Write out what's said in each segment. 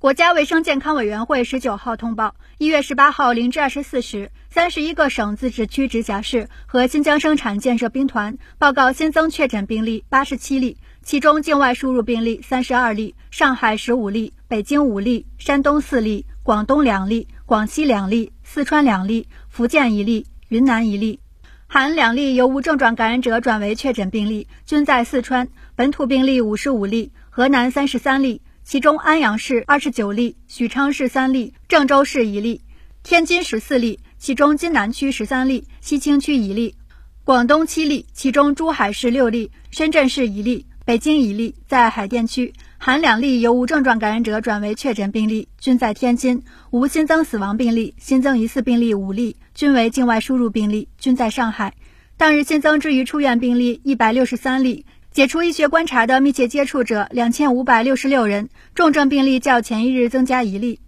国家卫生健康委员会十九号通报，一月十八号零至二十四时，三十一个省、自治区、直辖市和新疆生产建设兵团报告新增确诊病例八十七例，其中境外输入病例三十二例，上海十五例，北京五例，山东四例，广东两例，广西两例，四川两例，福建一例，云南一例，含两例由无症状感染者转为确诊病例，均在四川，本土病例五十五例，河南三十三例。其中安阳市二十九例，许昌市三例，郑州市一例，天津十四例，其中津南区十三例，西青区一例，广东七例，其中珠海市六例，深圳市一例，北京一例，在海淀区含两例由无症状感染者转为确诊病例，均在天津，无新增死亡病例，新增疑似病例五例，均为境外输入病例，均在上海。当日新增治愈出院病例一百六十三例。解除医学观察的密切接触者两千五百六十六人，重症病例较前一日增加一例。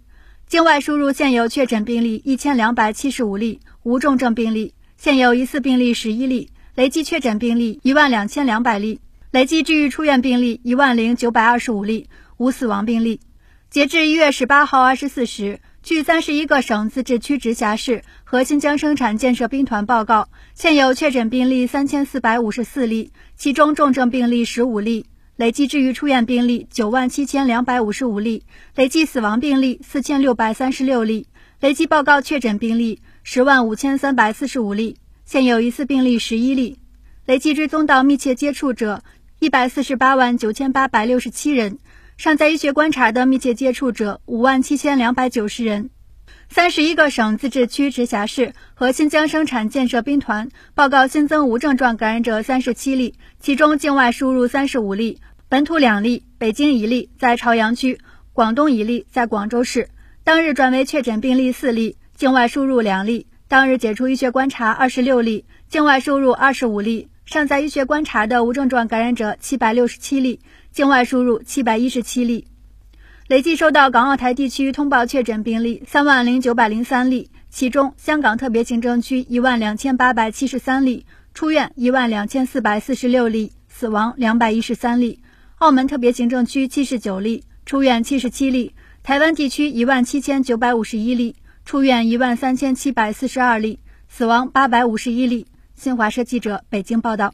境外输入现有确诊病例一千两百七十五例，无重症病例，现有疑似病例十一例，累计确诊病例一万两千两百例，累计治愈出院病例一万零九百二十五例，无死亡病例。截至一月十八号二十四时。据三十一个省、自治区、直辖市和新疆生产建设兵团报告，现有确诊病例三千四百五十四例，其中重症病例十五例，累计治愈出院病例九万七千两百五十五例，累计死亡病例四千六百三十六例，累计报告确诊病例十万五千三百四十五例，现有疑似病例十一例，累计追踪到密切接触者一百四十八万九千八百六十七人。尚在医学观察的密切接触者五万七千两百九十人，三十一个省、自治区、直辖市和新疆生产建设兵团报告新增无症状感染者三十七例，其中境外输入三十五例，本土两例，北京一例，在朝阳区；广东一例，在广州市。当日转为确诊病例四例，境外输入两例。当日解除医学观察二十六例，境外输入二十五例。尚在医学观察的无症状感染者七百六十七例，境外输入七百一十七例，累计收到港澳台地区通报确诊病例三万零九百零三例，其中香港特别行政区一万两千八百七十三例，出院一万两千四百四十六例，死亡两百一十三例；澳门特别行政区七十九例，出院七十七例；台湾地区一万七千九百五十一例，出院一万三千七百四十二例，死亡八百五十一例。新华社记者北京报道。